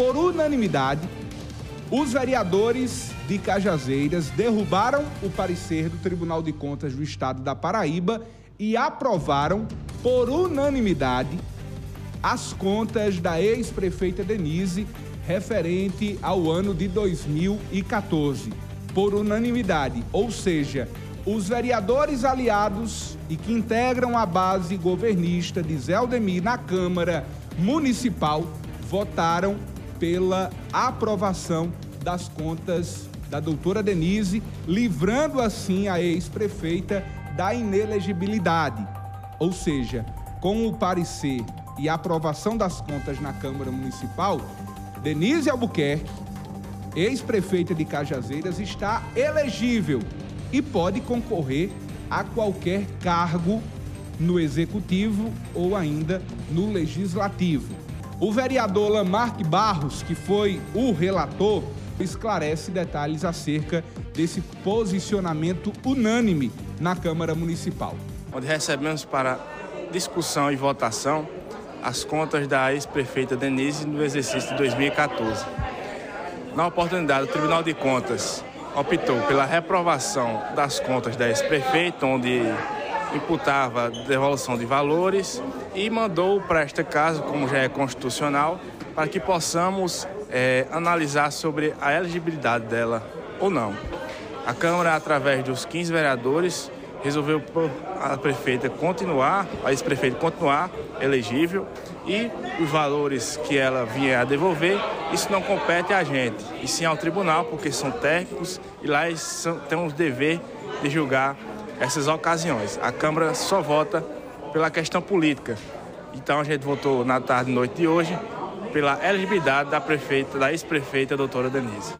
Por unanimidade, os vereadores de Cajazeiras derrubaram o parecer do Tribunal de Contas do Estado da Paraíba e aprovaram, por unanimidade, as contas da ex-prefeita Denise referente ao ano de 2014, por unanimidade, ou seja, os vereadores aliados e que integram a base governista de Zé Aldemir na Câmara Municipal votaram pela aprovação das contas da doutora Denise, livrando assim a ex-prefeita da inelegibilidade. Ou seja, com o parecer e a aprovação das contas na Câmara Municipal, Denise Albuquerque, ex-prefeita de Cajazeiras, está elegível e pode concorrer a qualquer cargo no Executivo ou ainda no Legislativo. O vereador Lamarck Barros, que foi o relator, esclarece detalhes acerca desse posicionamento unânime na Câmara Municipal. Onde recebemos para discussão e votação as contas da ex-prefeita Denise no exercício de 2014. Na oportunidade, o Tribunal de Contas optou pela reprovação das contas da ex-prefeita, onde imputava devolução de valores e mandou para este caso, como já é constitucional, para que possamos é, analisar sobre a elegibilidade dela ou não. A Câmara, através dos 15 vereadores, resolveu a prefeita continuar, a ex-prefeita continuar elegível e os valores que ela vinha a devolver, isso não compete a gente, e sim ao tribunal, porque são técnicos e lá eles têm o dever de julgar essas ocasiões. A Câmara só vota pela questão política. Então a gente votou na tarde e noite de hoje pela elegibilidade da prefeita, da ex-prefeita doutora Denise.